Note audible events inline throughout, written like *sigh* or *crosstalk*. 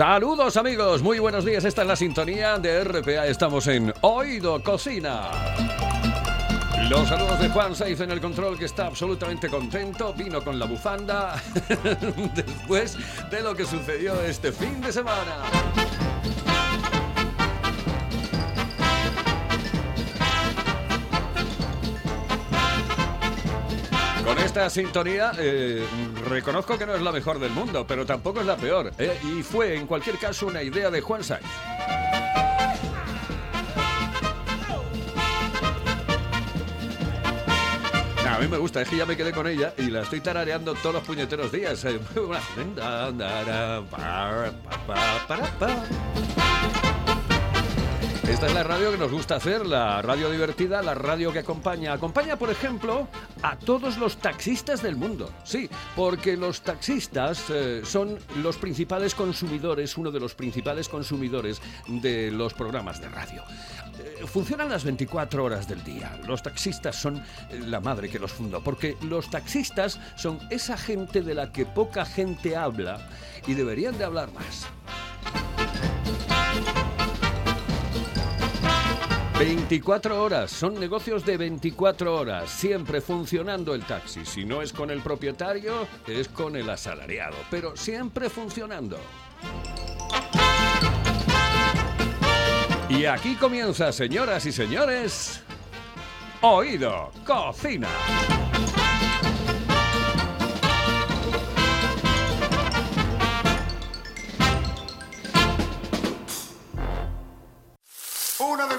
Saludos amigos, muy buenos días. Esta es la sintonía de RPA. Estamos en Oído Cocina. Los saludos de Juan Saiz en el control que está absolutamente contento. Vino con la bufanda *laughs* después de lo que sucedió este fin de semana. Con esta sintonía, eh, reconozco que no es la mejor del mundo, pero tampoco es la peor. eh, y fue, en cualquier caso, una idea de Juan Saiz. Nah, A mí me gusta, es que ya me quedé con ella y la estoy tarareando todos los puñeteros días. Esta es la radio que nos gusta hacer, la radio divertida, la radio que acompaña. Acompaña, por ejemplo, a todos los taxistas del mundo. Sí, porque los taxistas eh, son los principales consumidores, uno de los principales consumidores de los programas de radio. Eh, Funcionan las 24 horas del día. Los taxistas son eh, la madre que los fundó, porque los taxistas son esa gente de la que poca gente habla y deberían de hablar más. 24 horas, son negocios de 24 horas, siempre funcionando el taxi. Si no es con el propietario, es con el asalariado, pero siempre funcionando. Y aquí comienza, señoras y señores, Oído Cocina.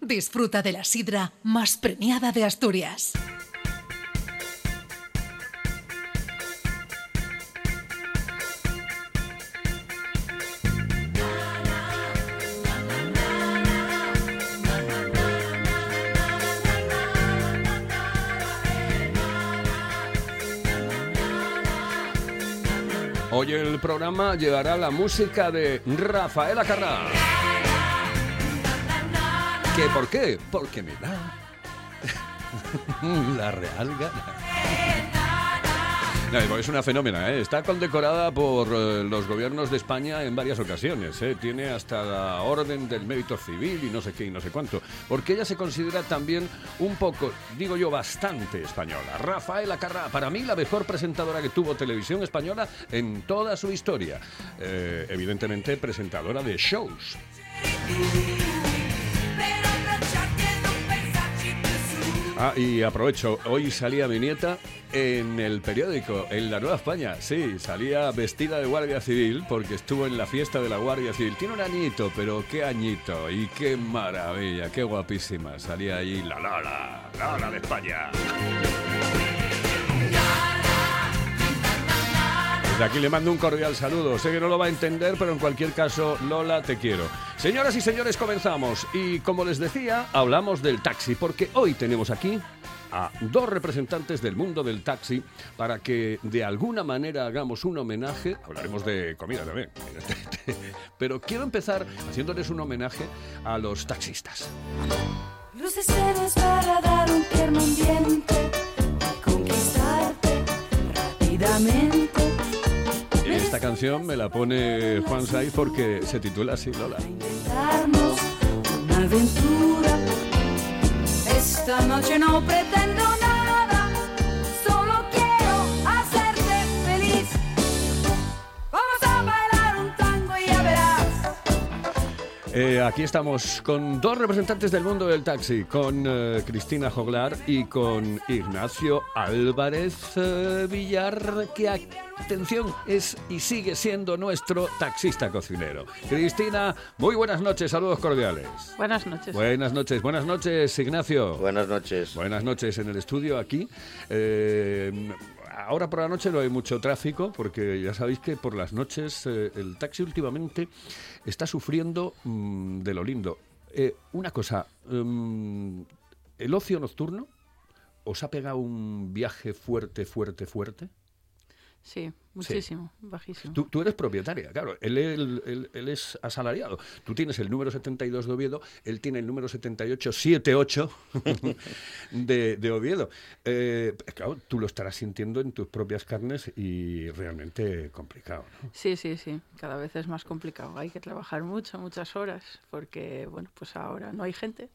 Disfruta de la sidra más premiada de Asturias. Hoy el programa llevará la música de Rafael Acarrá. ¿Qué por qué? Porque me da *laughs* la real gana. Es una fenómena, ¿eh? está condecorada por eh, los gobiernos de España en varias ocasiones. ¿eh? Tiene hasta la orden del mérito civil y no sé qué y no sé cuánto. Porque ella se considera también un poco, digo yo, bastante española. Rafael Acarrá, para mí la mejor presentadora que tuvo televisión española en toda su historia. Eh, evidentemente presentadora de shows. Ah, y aprovecho, hoy salía mi nieta en el periódico, en la Nueva España. Sí, salía vestida de Guardia Civil porque estuvo en la fiesta de la Guardia Civil. Tiene un añito, pero qué añito y qué maravilla, qué guapísima. Salía ahí la Lola, Lola de España. Desde aquí le mando un cordial saludo. Sé que no lo va a entender, pero en cualquier caso, Lola, te quiero. Señoras y señores, comenzamos. Y como les decía, hablamos del taxi, porque hoy tenemos aquí a dos representantes del mundo del taxi para que de alguna manera hagamos un homenaje. Hablaremos de comida también. *laughs* Pero quiero empezar haciéndoles un homenaje a los taxistas. Luces para dar un tierno ambiente conquistarte rápidamente. Esta canción me la pone Juan Saiz porque se titula así, Lola. Eh, aquí estamos con dos representantes del mundo del taxi, con eh, Cristina Joglar y con Ignacio Álvarez eh, Villar, que atención es y sigue siendo nuestro taxista cocinero. Cristina, muy buenas noches, saludos cordiales. Buenas noches. Buenas noches, buenas noches, Ignacio. Buenas noches. Buenas noches en el estudio aquí. Ahora por la noche no hay mucho tráfico porque ya sabéis que por las noches eh, el taxi últimamente está sufriendo mm, de lo lindo. Eh, una cosa, mm, el ocio nocturno os ha pegado un viaje fuerte, fuerte, fuerte. Sí, muchísimo, bajísimo. Tú, tú eres propietaria, claro. Él, él- él- él es asalariado. Tú tienes el número 72 de Oviedo, él tiene el número 7878 *laughs* de, de Oviedo. Eh, claro, tú lo estarás sintiendo en tus propias carnes y realmente complicado. ¿no? Sí, sí, sí, cada vez es más complicado. Hay que trabajar mucho, muchas horas, porque, bueno, pues ahora no hay gente.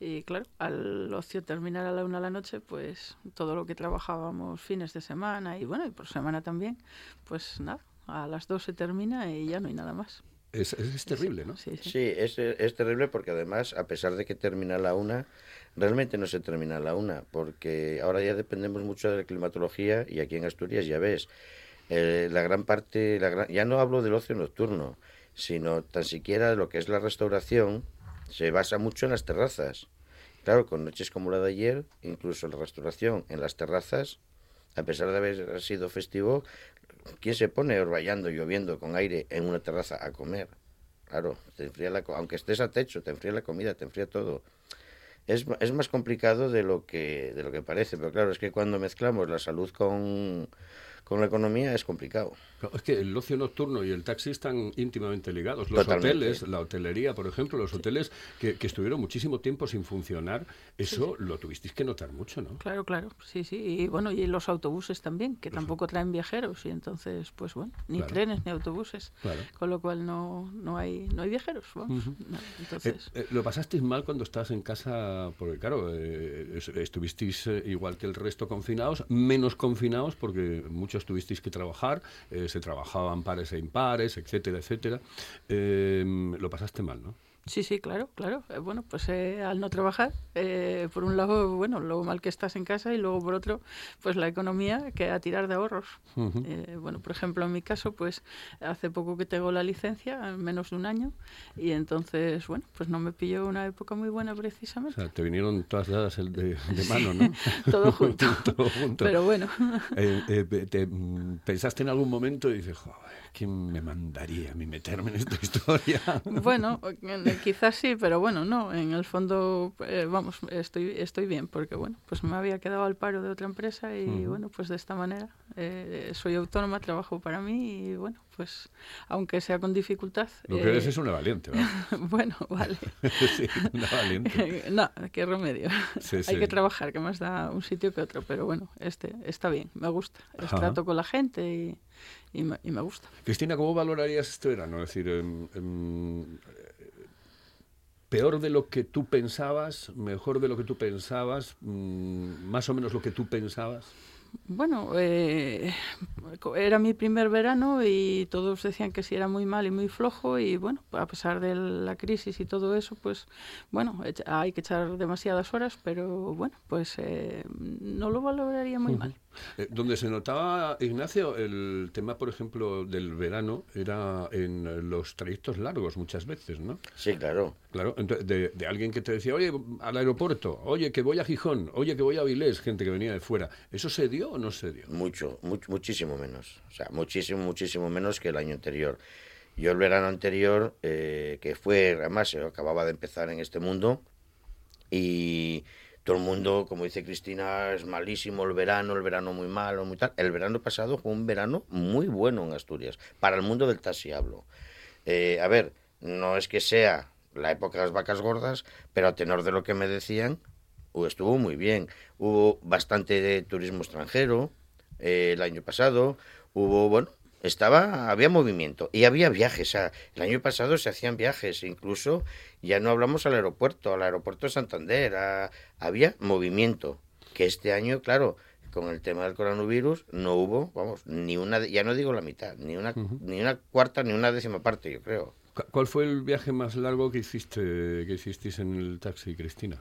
Y claro, al ocio terminar a la una de la noche, pues todo lo que trabajábamos fines de semana y, bueno, y por semana también, pues nada, a las dos se termina y ya no hay nada más. Es, es- es terrible, ¿no? Sí, sí. Sí, es, es terrible porque además, a pesar de que termina la una, realmente no se termina la una, porque ahora ya dependemos mucho de la climatología y aquí en Asturias ya ves, eh, la gran parte, la gran- ya no hablo del ocio nocturno, sino tan siquiera lo que es la restauración, se basa mucho en las terrazas. Claro, con noches como la de ayer, incluso la restauración en las terrazas, a pesar de haber sido festivo, ¿quién se pone orvallando, lloviendo, con aire en una terraza a comer? Claro, te enfría la, aunque estés a techo, te enfría la comida, te enfría todo. Es, es más complicado de lo que de lo que parece, pero claro, es que cuando mezclamos la salud con, con la economía es complicado. Es que el ocio nocturno y el taxi están íntimamente ligados. Los Totalmente. hoteles, la hotelería, por ejemplo, los hoteles que, que estuvieron muchísimo tiempo sin funcionar, eso lo tuvisteis que notar mucho, ¿no? Claro, claro, sí, sí. Y bueno, y los autobuses también, que tampoco traen viajeros. Y entonces, pues bueno, ni Claro. trenes ni autobuses. Claro. Con lo cual no, no, hay, no hay viajeros, vamos. No, Eh, entonces... eh, ¿Lo pasasteis mal cuando estabas en casa? Porque claro, eh, es- estuvisteis eh, igual que el resto confinados, menos confinados porque muchos tuvisteis que trabajar, eh, se trabajaban pares e impares, etcétera, etcétera. Eh, lo pasaste mal, ¿no? Sí, sí, claro, claro. Eh, bueno, pues eh, al no trabajar, eh, por un lado, bueno, lo mal que estás en casa y luego por otro, pues la economía que a tirar de ahorros. Eh, bueno, por ejemplo, en mi caso, pues hace poco que tengo la licencia, en menos de un año, y entonces, bueno, pues no me pilló una época muy buena O precisamente. sea, te vinieron todas dadas el de, de *laughs* mano, ¿no? *laughs* Todo junto. *laughs* Todo junto. Pero bueno, Eh, eh, te, mm, ¿Pensaste en algún momento y dices, joder, ¿quién me mandaría a mí meterme en esta historia? bueno, eh, quizás sí, pero bueno, no. En el fondo, eh, vamos, estoy, estoy bien, porque bueno, pues me había quedado al paro de otra empresa y bueno, pues de esta manera eh, soy autónoma, trabajo para mí y bueno, pues aunque sea con dificultad. Lo que eh, eres es una valiente, *laughs* ¿verdad? bueno, vale. *laughs* sí, una valiente. *laughs* no, qué remedio. Sí, Hay sí. que trabajar, que más da un sitio que otro, pero bueno, este está bien, me gusta. El trato con la gente y, y me, y me gusta. Cristina, ¿cómo valorarías este verano? Es decir, em, em, eh, peor de lo que tú pensabas, mejor de lo que tú pensabas, mm, más o menos lo que tú pensabas. Bueno, eh, era mi primer verano y todos decían que sí era muy mal y muy flojo y bueno, a pesar de la crisis y todo eso, pues bueno, hay que echar demasiadas horas, pero bueno, pues eh, no lo valoraría muy mal. Eh, donde se notaba, Ignacio, el tema, por ejemplo, del verano era en los trayectos largos muchas veces, ¿no? Sí, claro. Claro, de, de alguien que te decía, oye, al aeropuerto, oye, que voy a Gijón, oye, que voy a Avilés, gente que venía de fuera. ¿Eso se dio o no se dio? Mucho, much- muchísimo menos. O sea, muchísimo, muchísimo menos que el año anterior. Yo el verano anterior, eh, que fue, además, acababa de empezar en este mundo y todo el mundo, como dice Cristina, es malísimo el verano, el verano muy malo, muy tal. El verano pasado fue un verano muy bueno en Asturias, para el mundo del taxi hablo. Eh, a ver, no es que sea la época de las vacas gordas, pero a tenor de lo que me decían, estuvo muy bien. Hubo bastante de turismo extranjero eh, el año pasado. Hubo, bueno, estaba, había movimiento y había viajes. O sea, el año pasado se hacían viajes, incluso ya no hablamos al aeropuerto, al aeropuerto de Santander, a- había movimiento. Que este año, claro, con el tema del coronavirus no hubo, vamos, ni una, ya no digo la mitad, ni una, ni una cuarta ni una décima parte, yo creo. Cu- ¿Cuál fue el viaje más largo que hiciste que hicisteis en el taxi, Cristina?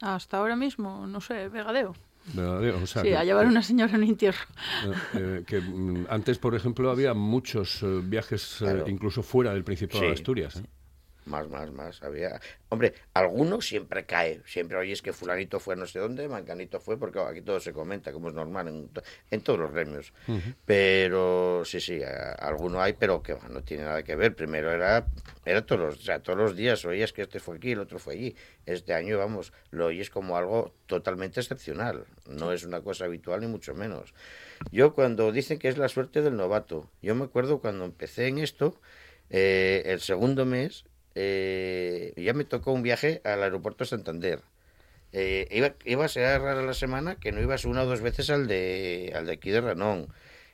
Hasta ahora mismo, no sé, vegadeo. Verdadero, o sea, Sí, que- a llevar una señora en un entierro. Eh, eh, que mm, antes, por ejemplo, había muchos eh, viajes, eh, Claro. incluso fuera del Principado de Asturias. ¿eh? Más, más, más. Había... Hombre, alguno siempre cae. Siempre oyes que fulanito fue no sé dónde, manganito fue, porque aquí todo se comenta, como es normal en, to- en todos los gremios. Pero sí, sí, a- alguno hay, pero que no tiene nada que ver. Primero era, era todos, los, o sea, todos los días oías que este fue aquí, el otro fue allí. Este año, vamos, lo oyes como algo totalmente excepcional. No es una cosa habitual ni mucho menos. Yo cuando dicen que es la suerte del novato, yo me acuerdo cuando empecé en esto, eh, el segundo mes, eh, ya me tocó un viaje al aeropuerto de Santander. Eh, iba, iba a ser rara la semana que no ibas una o dos veces al de, al de aquí de Ranón.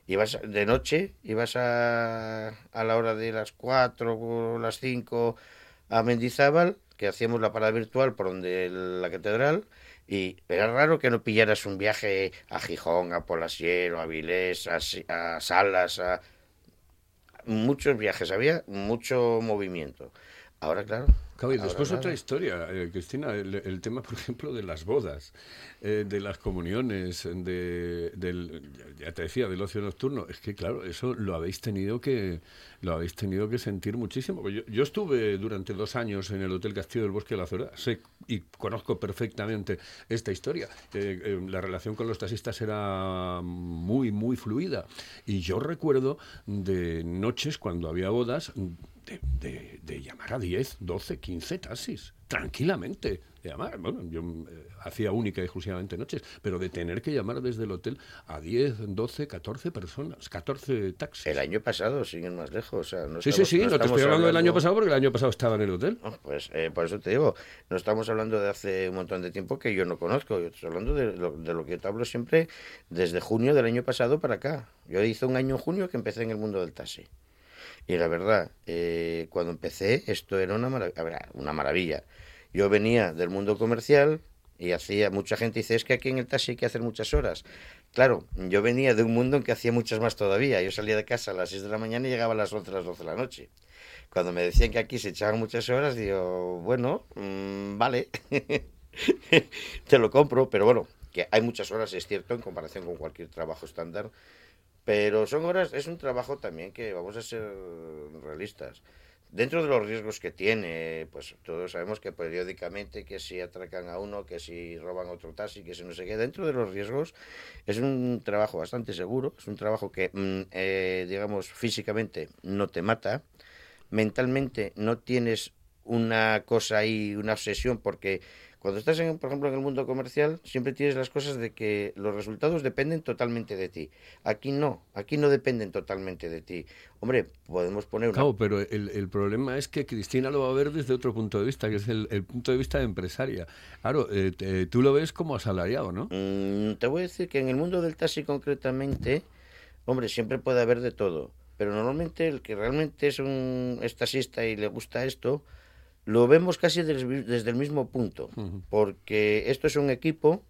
Ibas de noche, ibas a, a la hora de las 4 o las 5 a Mendizábal, que hacíamos la parada virtual por donde la catedral, y era raro que no pillaras un viaje a Gijón, a Polasiero, a Vilés, a, a Salas, a, muchos viajes, había mucho movimiento. Ahora, claro. Claro, y después otra historia, eh, Cristina, el, el tema, por ejemplo, de las bodas, eh, de las comuniones, de, del, ya te decía, del ocio nocturno. Es que, claro, eso lo habéis tenido que, lo habéis tenido que sentir muchísimo. Yo, yo estuve durante dos años en el Hotel Castillo del Bosque de la Zorada, sé y conozco perfectamente esta historia. Eh, eh, la relación con los taxistas era muy, muy fluida. Y yo recuerdo de noches cuando había bodas de, de- de llamar a 10, 12, 15 taxis, tranquilamente. De llamar, bueno, yo eh, hacía única y exclusivamente noches, pero de tener que llamar desde el hotel a 10, 12, 14 personas, 14 taxis. El año pasado, siguen más lejos. O sea, no sí, sí, estamos- sí, no, te estamos estoy hablando del año pasado porque el año pasado estaba en el hotel. Ah, Pues eh, por eso te digo, no estamos hablando de hace un montón de tiempo que yo no conozco, yo estoy hablando de lo, de lo que yo te hablo siempre desde junio del año pasado para acá. Yo hice un año en junio que empecé en el mundo del taxi. Y la verdad, eh, cuando empecé, esto era una, una maravilla. Yo venía del mundo comercial y hacía, mucha gente dice, es que aquí en el taxi hay que hacer muchas horas. Claro, yo venía de un mundo en que hacía muchas más todavía. Yo salía de casa a las 6 de la mañana y llegaba a las 11, a las 12 de la noche. Cuando me decían que aquí se echaban muchas horas, digo, bueno, mm, vale, *laughs* te lo compro, pero bueno, que hay muchas horas, es cierto, en comparación con cualquier trabajo estándar, pero son horas, es un trabajo también que vamos a ser realistas. Dentro de los riesgos que tiene, pues todos sabemos que periódicamente que si atracan a uno, que si roban otro taxi, que si no sé qué, dentro de los riesgos es un trabajo bastante seguro, es un trabajo que, mm, eh, digamos, físicamente no te mata, mentalmente no tienes una cosa ahí, una obsesión, porque cuando estás, en, por ejemplo, en el mundo comercial, siempre tienes las cosas de que los resultados dependen totalmente de ti. Aquí no, aquí no dependen totalmente de ti. Hombre, podemos poner una... Claro, pero el, el problema es que Cristina lo va a ver desde otro punto de vista, que es el, el punto de vista de empresaria. Claro, eh, te- tú lo ves como asalariado, ¿no? Mm, te voy a decir que en el mundo del taxi concretamente, hombre, siempre puede haber de todo. Pero normalmente el que realmente es un es taxista y le gusta esto, lo vemos casi des- desde el mismo punto. Porque esto es un equipo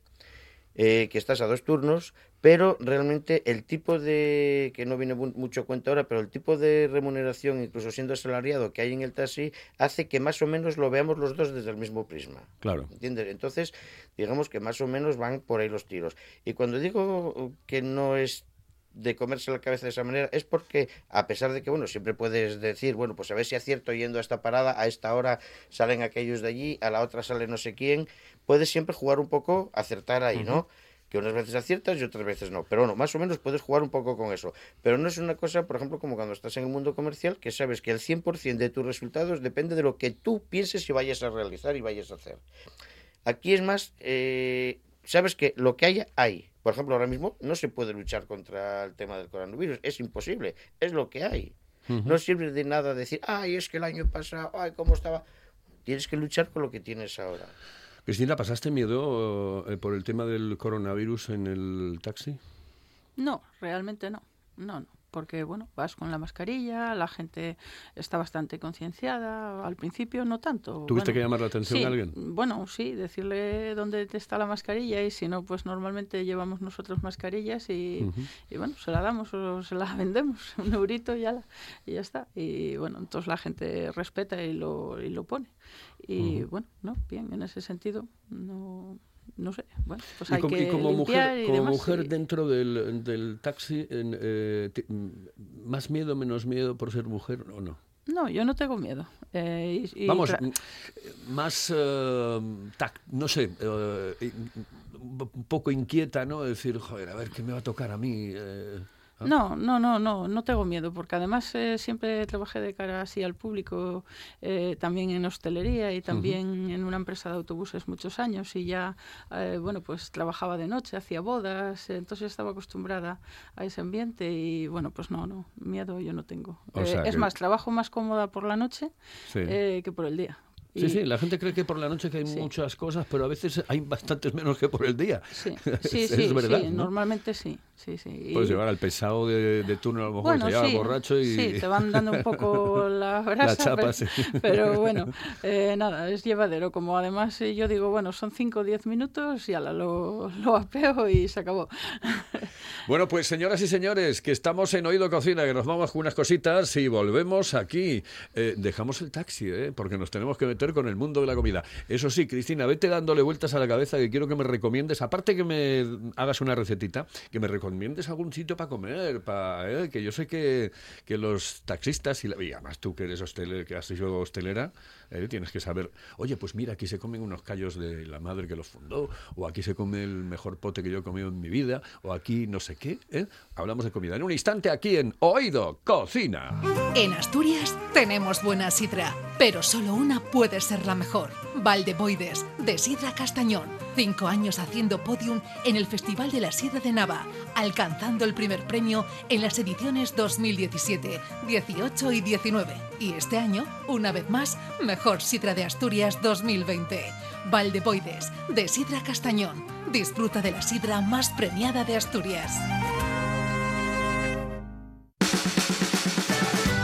eh, que estás a dos turnos, pero realmente el tipo de, que no viene mu- mucho cuenta ahora, pero el tipo de remuneración, incluso siendo asalariado, que hay en el taxi, hace que más o menos lo veamos los dos desde el mismo prisma. Claro. ¿Entiendes? Entonces, digamos que más o menos van por ahí los tiros. Y cuando digo que no es de comerse la cabeza de esa manera, es porque, a pesar de que, bueno, siempre puedes decir, bueno, pues a ver si acierto yendo a esta parada, a esta hora salen aquellos de allí, a la otra sale no sé quién, puedes siempre jugar un poco, acertar ahí, ¿no? Que unas veces aciertas y otras veces no. Pero bueno, más o menos puedes jugar un poco con eso. Pero no es una cosa, por ejemplo, como cuando estás en el mundo comercial, que sabes que el 100% de tus resultados depende de lo que tú pienses y vayas a realizar y vayas a hacer. Aquí es más, eh, sabes que lo que haya, hay. Por ejemplo, ahora mismo no se puede luchar contra el tema del coronavirus. Es imposible. Es lo que hay. No sirve de nada decir, ay, es que el año pasado, ay, cómo estaba. Tienes que luchar con lo que tienes ahora. Cristina, ¿pasaste miedo eh, por el tema del coronavirus en el taxi? No, realmente no. No, no. Porque bueno, vas con la mascarilla, la gente está bastante concienciada, al principio no tanto. ¿Tuviste Bueno, que llamar la atención sí, a alguien? Bueno, sí, decirle dónde te está la mascarilla y si no, pues normalmente llevamos nosotros mascarillas y, y bueno, se la damos o se la *laughs* vendemos, un eurito y ya, la- y ya está. Y bueno, entonces la gente respeta y lo, y lo pone. Y bueno, no, bien, en ese sentido, no, no sé, bueno, pues Y hay como, que y como mujer, y como demás, mujer y- dentro del, del taxi, eh, mm, ¿más miedo, menos miedo por ser mujer o no? No, yo no tengo miedo. Eh, y- y Vamos, mm, más, eh, tac- no sé, y- un poco inquieta, ¿no? Decir, joder, a ver, ¿qué me va a tocar a mí? No, no, no, no, no tengo miedo, porque además eh, siempre trabajé de cara así al público, eh, también en hostelería y también en una empresa de autobuses muchos años y ya, eh, bueno, pues trabajaba de noche, hacía bodas, entonces estaba acostumbrada a ese ambiente y bueno, pues no, no, miedo yo no tengo. O Eh, sea es que- más, trabajo más cómoda por la noche Sí. eh, que por el día. Sí, Y- sí, la gente cree que por la noche que hay Sí. muchas cosas, pero a veces hay bastantes menos que por el día. Sí, *laughs* Es- sí, es sí, verdad, sí, ¿no? normalmente sí, sí, sí. Puedes Y- llevar al pesado de, de turno, a lo mejor Bueno, te lleva borracho y... sí, te van dando un poco *laughs* la brasa, chapa, pero, sí. pero *laughs* bueno, eh, nada, es llevadero. Como además eh, yo digo, bueno, son 5 o 10 minutos y ala, lo, lo apeo y se acabó. Bueno, pues señoras y señores, que estamos en Oído Cocina, que nos vamos con unas cositas y volvemos aquí. Eh, dejamos el taxi, ¿eh? porque nos tenemos que meter con el mundo de la comida. Eso sí, Cristina, vete dándole vueltas a la cabeza que quiero que me recomiendes, aparte que me hagas una recetita, que me recomiendes algún sitio para comer, para, que yo sé que, que los taxistas, y, la- y además tú que eres hostelera, que has sido hostelera, eh, tienes que saber, oye, pues mira, aquí se comen unos callos de la madre que los fundó, o aquí se come el mejor pote que yo he comido en mi vida, o aquí no sé qué. ¿eh? Hablamos de comida. En un instante aquí en Oído Cocina. En Asturias tenemos buena sidra, pero solo una puede ser la mejor. Valdeboides, de Sidra Castañón. Cinco años haciendo podium en el Festival de la Sidra de Nava, alcanzando el primer premio en las ediciones 2017, 18 y 19. Y este año, una vez más, Mejor Sidra de Asturias 2020. Valdeboides, de Sidra Castañón. Disfruta de la sidra más premiada de Asturias.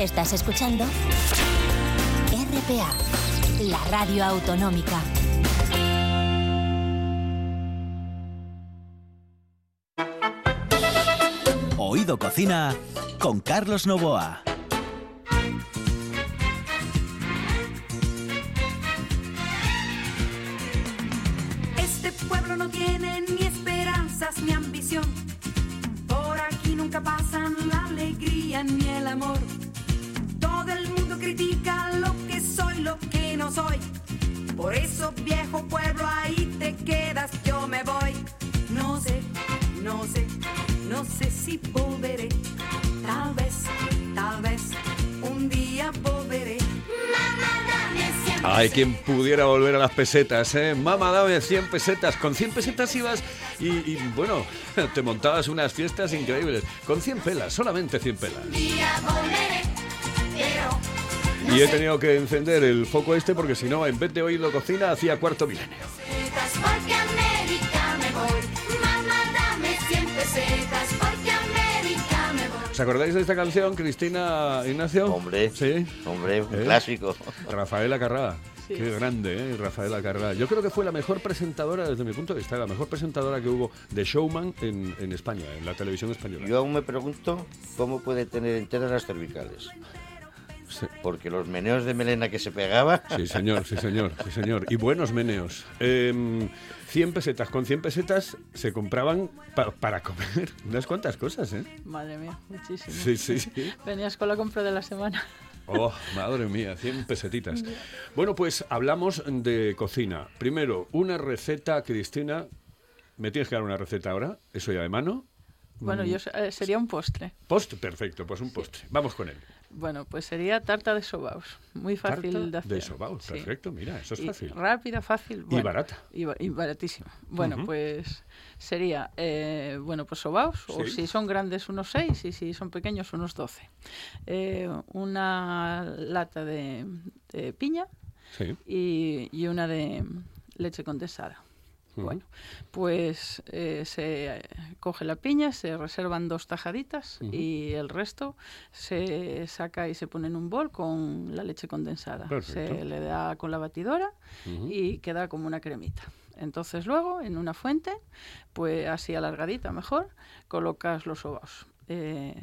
Estás escuchando RPA, la radio autonómica. Oído Cocina con Carlos Novoa. Este pueblo no tiene ni esperanzas ni ambición. Por aquí nunca pasan la alegría ni el amor. Critica lo que soy, lo que no soy. Por eso, viejo pueblo, ahí te quedas, yo me voy. No sé, no sé, no sé si volveré. Tal vez, tal vez, un día volveré. Mamá, dame siempre Hay quien pudiera volver a las pesetas, ¿eh? Mamá, dame 100 pesetas. Con 100 pesetas ibas y, y, bueno, *laughs* te montabas unas fiestas increíbles. Con 100 pelas, solamente 100 pelas. día volveré, Y he tenido que encender el foco este porque si no, en vez de oírlo cocina, hacía cuarto milenio. pesetas porque a América me voy. Mamá, dame 100 pesetas porque a América me voy. ¿Os acordáis de esta canción, Cristina Ignacio? Hombre, Sí. hombre, un ¿Eh? clásico. Rafaela Carrá. Sí. Qué grande, ¿eh? Rafaela Carrá. Yo creo que fue la mejor presentadora, desde mi punto de vista, la mejor presentadora que hubo de showman en, en España, en la televisión española. Yo aún me pregunto cómo puede tener enteras las cervicales. Sí. Porque los meneos de melena que se pegaba. Sí, señor, sí, señor, sí, señor. Y buenos meneos. Em, 100 pesetas. Con 100 pesetas se compraban pa- para comer *laughs* unas cuantas cosas, ¿eh? Madre mía, muchísimo. Sí, sí, sí. Venías con la compra de la semana. Oh, madre mía, 100 pesetitas. Bueno, pues hablamos de cocina. Primero, una receta, Cristina. ¿Me tienes que dar una receta ahora? ¿Eso ya de mano? Bueno, yo eh, sería un postre. Postre, perfecto, pues un postre. Vamos con él. Bueno, pues sería tarta de sobaos. Muy fácil Tarta de hacer. de sobaos, sí. perfecto, mira, eso es Y fácil. rápida, fácil. Y barata. Y, ba- y baratísima. Bueno, pues sería, eh, bueno, pues sobaos, o si son grandes unos 6 y si son pequeños unos 12. Eh, una lata de, de piña Sí. y, y una de leche condensada. Bueno, pues eh, se eh, coge la piña, se reservan dos tajaditas y el resto se saca y se pone en un bol con la leche condensada. Perfecto. Se le da con la batidora y queda como una cremita. Entonces luego en una fuente, pues así alargadita mejor, colocas los ovos. Eh,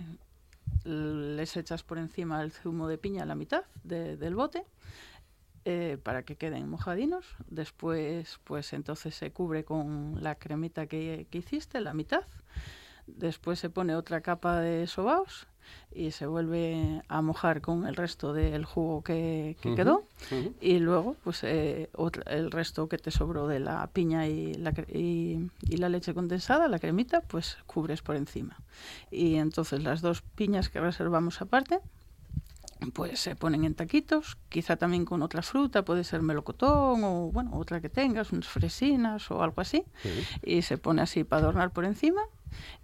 les echas por encima el zumo de piña a la mitad de- del bote eh, para que queden mojadinos. Después, pues entonces se cubre con la cremita que, que hiciste, la mitad. Después se pone otra capa de sobaos y se vuelve a mojar con el resto del jugo que, quedó. Y luego, pues eh, otra- el resto que te sobró de la piña y la, cre- y, y la leche condensada, la cremita, pues cubres por encima. Y entonces las dos piñas que reservamos aparte, pues se ponen en taquitos, quizá también con otra fruta, puede ser melocotón o bueno, otra que tengas, unas fresinas o algo así, y se pone así para adornar por encima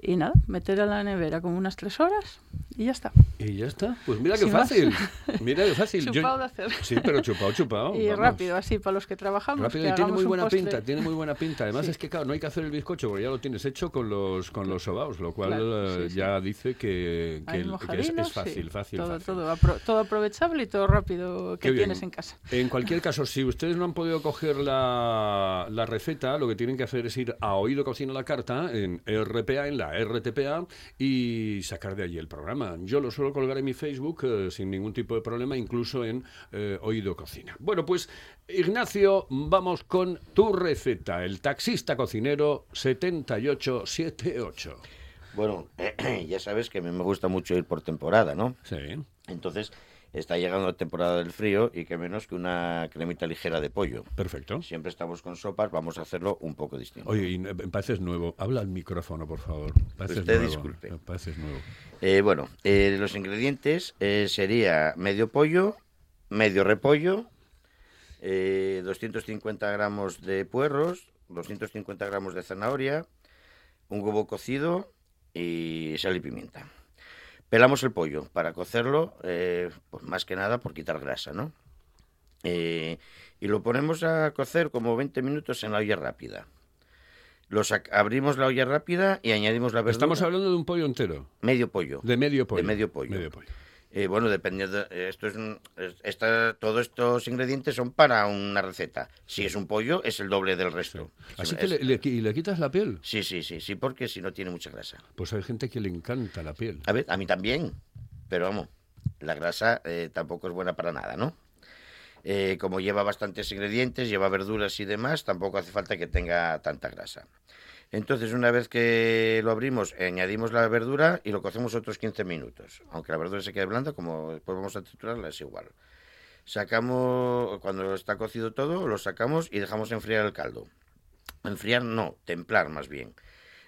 y nada, meter a la nevera como unas tres horas y ya está. Y ya está. Pues mira qué Sin más. fácil. Mira qué fácil. *laughs* Yo- Chupado de hacer. Sí, pero chupado, chupado. y vamos. rápido, así para los que trabajamos. Rápido que y tiene muy buena postre. pinta, tiene muy buena pinta. Además es que claro, no hay que hacer el bizcocho porque ya lo tienes hecho con los con los sobaos, lo cual Claro, eh, sí, sí. ya dice que, que el- que es, es fácil, sí. fácil, todo, fácil. Todo, apro- todo aprovechable y todo rápido que tienes en casa. En cualquier caso, si ustedes no han podido coger la, la receta, lo que tienen que hacer es ir a Oído Cocina la Carta en RPA, en la RTPA, y sacar de allí el programa. Yo lo suelo colgar en mi Facebook eh, sin ningún tipo de problema, incluso en eh, Oído Cocina. Bueno, pues Ignacio, vamos con tu receta, el taxista cocinero 7878. Bueno, *clears throat* ya sabes que a mí me gusta mucho ir por temporada, ¿no? Sí. Entonces, está llegando la temporada del frío y que menos que una cremita ligera de pollo. Perfecto. Siempre estamos con sopas, vamos a hacerlo un poco distinto. Oye, y, eh, pareces nuevo. Habla al micrófono, por favor. Pareces Usted nuevo. disculpe. Eh, nuevo. Eh, bueno, eh, los ingredientes eh, sería medio pollo, medio repollo, eh, 250 gramos de puerros, 250 gramos de zanahoria, un huevo cocido y sal y pimienta. Pelamos el pollo para cocerlo, eh, pues más que nada por quitar grasa, ¿no? Eh, y lo ponemos a cocer como 20 minutos en la olla rápida. Lo sac- abrimos la olla rápida y añadimos la verdura. Estamos hablando de un pollo entero. Medio pollo. De medio pollo. De medio pollo. Medio pollo. Eh, bueno, dependiendo. de- esto es, un- esta- todos estos ingredientes son para una receta. Si es un pollo, es el doble del resto. Así Es- que le quitas la piel. Sí, sí, sí, sí, porque si no tiene mucha grasa. Pues hay gente que le encanta la piel. A ver, a mí también, pero vamos, la grasa eh, tampoco es buena para nada, ¿no? Eh, como lleva bastantes ingredientes, lleva verduras y demás, tampoco hace falta que tenga tanta grasa. Entonces, una vez que lo abrimos, añadimos la verdura y lo cocemos otros 15 minutos. Aunque la verdura se quede blanda, como después vamos a triturarla, es igual. Sacamos, cuando está cocido todo, lo sacamos y dejamos enfriar el caldo. Enfriar no, templar más bien.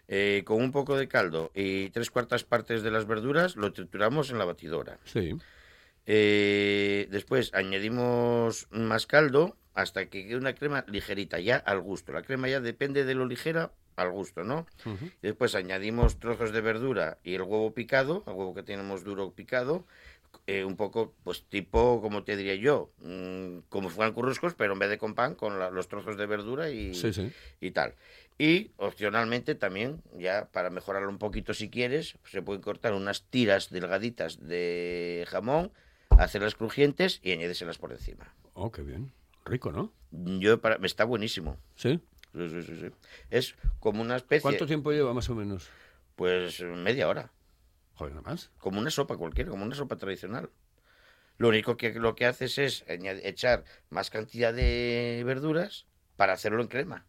Eh, con un poco de caldo y tres cuartas partes de las verduras lo trituramos en la batidora. Sí. Eh, después añadimos más caldo hasta que quede una crema ligerita, ya al gusto. La crema ya depende de lo ligera al gusto, ¿no? Y después añadimos trozos de verdura y el huevo picado, el huevo que tenemos duro picado, eh, un poco, pues tipo, como te diría yo, mm, como fueran curruscos, pero en vez de con pan, con la- los trozos de verdura y, Sí, sí. y tal. Y opcionalmente también, ya para mejorarlo un poquito si quieres, se pueden cortar unas tiras delgaditas de jamón, hacerlas crujientes y añádselas por encima. Oh, qué bien. Rico, ¿no? Yo para, está buenísimo. Sí. Sí, sí, sí, sí. Es como una especie, ¿Cuánto tiempo lleva más o menos? pues media hora. Joder, nada más. como una sopa cualquiera, como una sopa tradicional. Lo único que lo que haces es echar más cantidad de verduras para hacerlo en crema.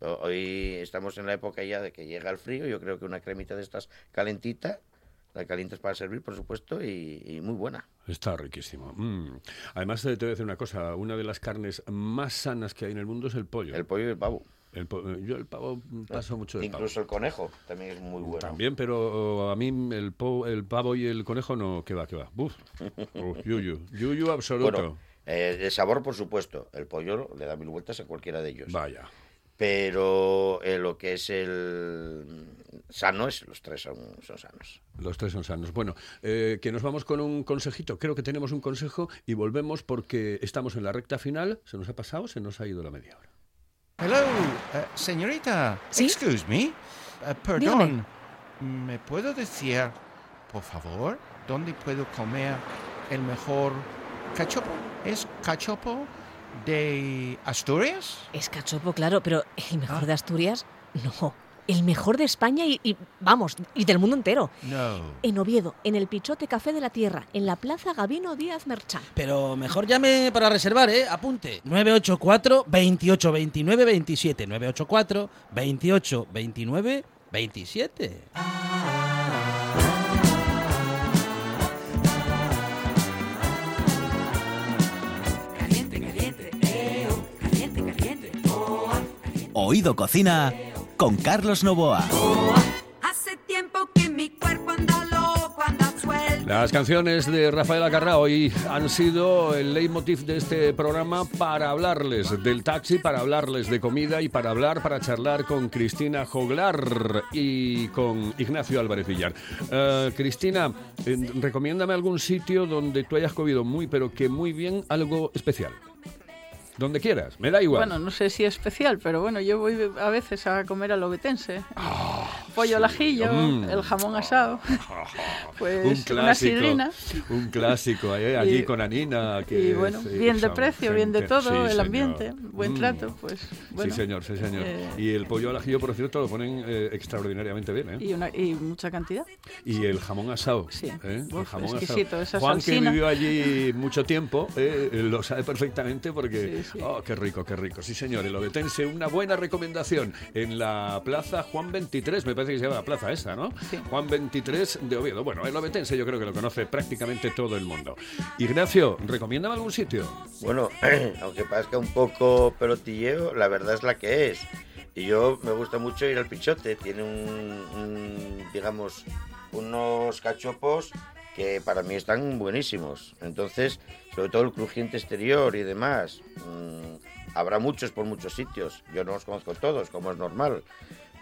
Hoy estamos en la época ya de que llega el frío, yo creo que una cremita de estas calentita, la calientas para servir, por supuesto, y, y muy buena. Está riquísimo. Mm. Además, eh, te voy a decir una cosa. Una de las carnes más sanas que hay en el mundo es el pollo. El pollo y el pavo. El po- yo el pavo paso mucho de pavo. Incluso el conejo también es muy bueno. También, pero a mí el, po- el pavo y el conejo no, que va, que va. Uf, *laughs* Uf, yuyu, yuyu absoluto. Bueno, eh, de sabor, por supuesto. El pollo le da mil vueltas a cualquiera de ellos. Vaya. Pero eh, lo que es el sano, es, los tres son, son sanos. Los tres son sanos. Bueno, eh, que nos vamos con un consejito. Creo que tenemos un consejo y volvemos porque estamos en la recta final. Se nos ha pasado, se nos ha ido la media hora. Hello, eh, señorita. ¿Sí? Excuse me. Eh, perdón. ¿Me puedo decir, por favor, dónde puedo comer el mejor cachopo? ¿Es cachopo de Asturias? Es cachopo, claro, pero el mejor Ah. de Asturias, no. El mejor de España y, y, vamos, y del mundo entero. No. En Oviedo, en el Pichote Café de la Tierra, en la Plaza Gabino Díaz Merchán. Pero mejor llame para reservar, ¿eh? Apunte. 984 28 29 27. 984 28 29 27. Oído Cocina con Carlos Novoa. Hace tiempo que mi cuerpo anda loco, anda suelto. Las canciones de Rafael Acarrá hoy han sido el leitmotiv de este programa para hablarles del taxi, para hablarles de comida y para hablar, para charlar con Cristina Joglar y con Ignacio Álvarez Villar. Eh, Cristina, eh, recomiéndame algún sitio donde tú hayas comido muy, pero que muy bien, algo especial. Donde quieras, me da igual. Bueno, no sé si es especial, pero bueno, yo voy a veces a comer al obetense. Pollo al ajillo, mm. el jamón asado, *laughs* *laughs* pues un una clásico, sidrina. un clásico, eh, allí Y- con Anina. Que Y bueno, es, eh, bien de precio, bien de todo, sí, el señor. ambiente, buen Mm. trato, pues bueno. sí, señor, sí, señor. eh, y el pollo al ajillo, por cierto, lo ponen eh, extraordinariamente bien, ¿eh? y, una, y mucha cantidad. Y el jamón asado. Sí. El jamón exquisito, asado. esa Juan, salsina. que vivió allí *laughs* mucho tiempo, lo sabe perfectamente porque. Sí, sí. Oh, qué rico, qué rico. Sí, señor. El obetense, una buena recomendación en la plaza Juan 23, me parece que se llama la plaza esa, ¿no? Sí. Juan 23 de Oviedo. Bueno, el obetense yo creo que lo conoce prácticamente todo el mundo. Ignacio, ¿recomiéndame algún sitio? Bueno, *clears throat* aunque parezca un poco pelotilleo, la verdad es la que es. Y yo me gusta mucho ir al Pichote. Tiene un, un, digamos, unos cachopos que para mí están buenísimos. Entonces, sobre todo el crujiente exterior y demás. mm, habrá muchos por muchos sitios. Yo no los conozco todos, como es normal.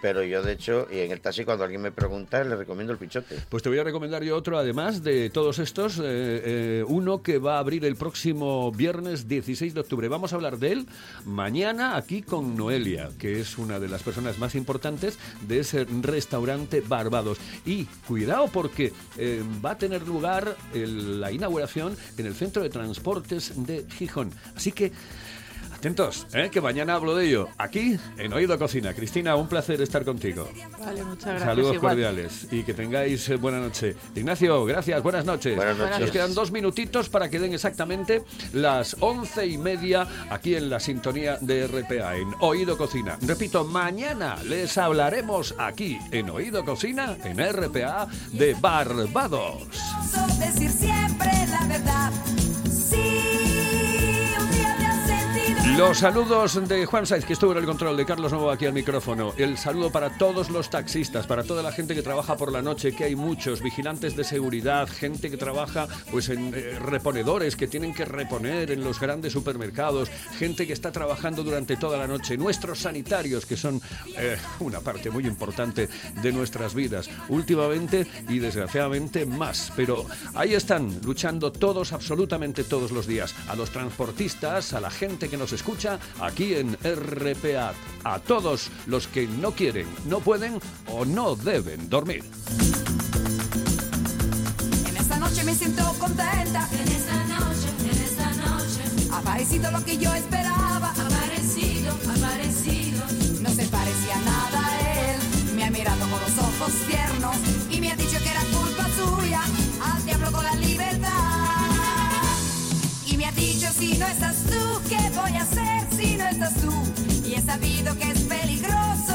Pero yo, de hecho, y en el taxi, cuando alguien me pregunta, le recomiendo el Pichote. Pues te voy a recomendar yo otro, además de todos estos, eh, eh, uno que va a abrir el próximo viernes 16 de octubre. Vamos a hablar de él mañana aquí con Noelia, que es una de las personas más importantes de ese restaurante Barbados. Y cuidado porque eh, va a tener lugar el- la inauguración en el Centro de Transportes de Gijón. Así que... Atentos, ¿eh? que mañana hablo de ello. Aquí, en Oído Cocina. Cristina, un placer estar contigo. Vale, muchas gracias. Saludos igual. cordiales y que tengáis eh, buena noche. Ignacio, gracias, buenas noches. Buenas noches. Nos quedan dos minutitos para que den exactamente las once y media aquí en la sintonía de RPA, en Oído Cocina. Repito, mañana les hablaremos aquí en Oído Cocina, en RPA de Barbados. decir siempre la verdad. Los saludos de Juan Saiz, que estuvo en el control, de Carlos Novo aquí al micrófono. El saludo para todos los taxistas, para toda la gente que trabaja por la noche, que hay muchos, vigilantes de seguridad, gente que trabaja pues en eh, reponedores que tienen que reponer en los grandes supermercados, gente que está trabajando durante toda la noche, nuestros sanitarios, que son eh, una parte muy importante de nuestras vidas, últimamente y desgraciadamente más. Pero ahí están, luchando todos, absolutamente todos los días. A los transportistas, a la gente que nos escucha aquí en RPA, a todos los que no quieren, no pueden o no deben dormir. En esta noche me siento contenta. En esta noche, en esta noche. Ha parecido lo que yo esperaba. Ha parecido, ha parecido. No se parecía nada a él. Me ha mirado con los ojos tiernos y me ha dicho si no estás tú, ¿qué voy a hacer si no estás tú? Y he sabido que es peligroso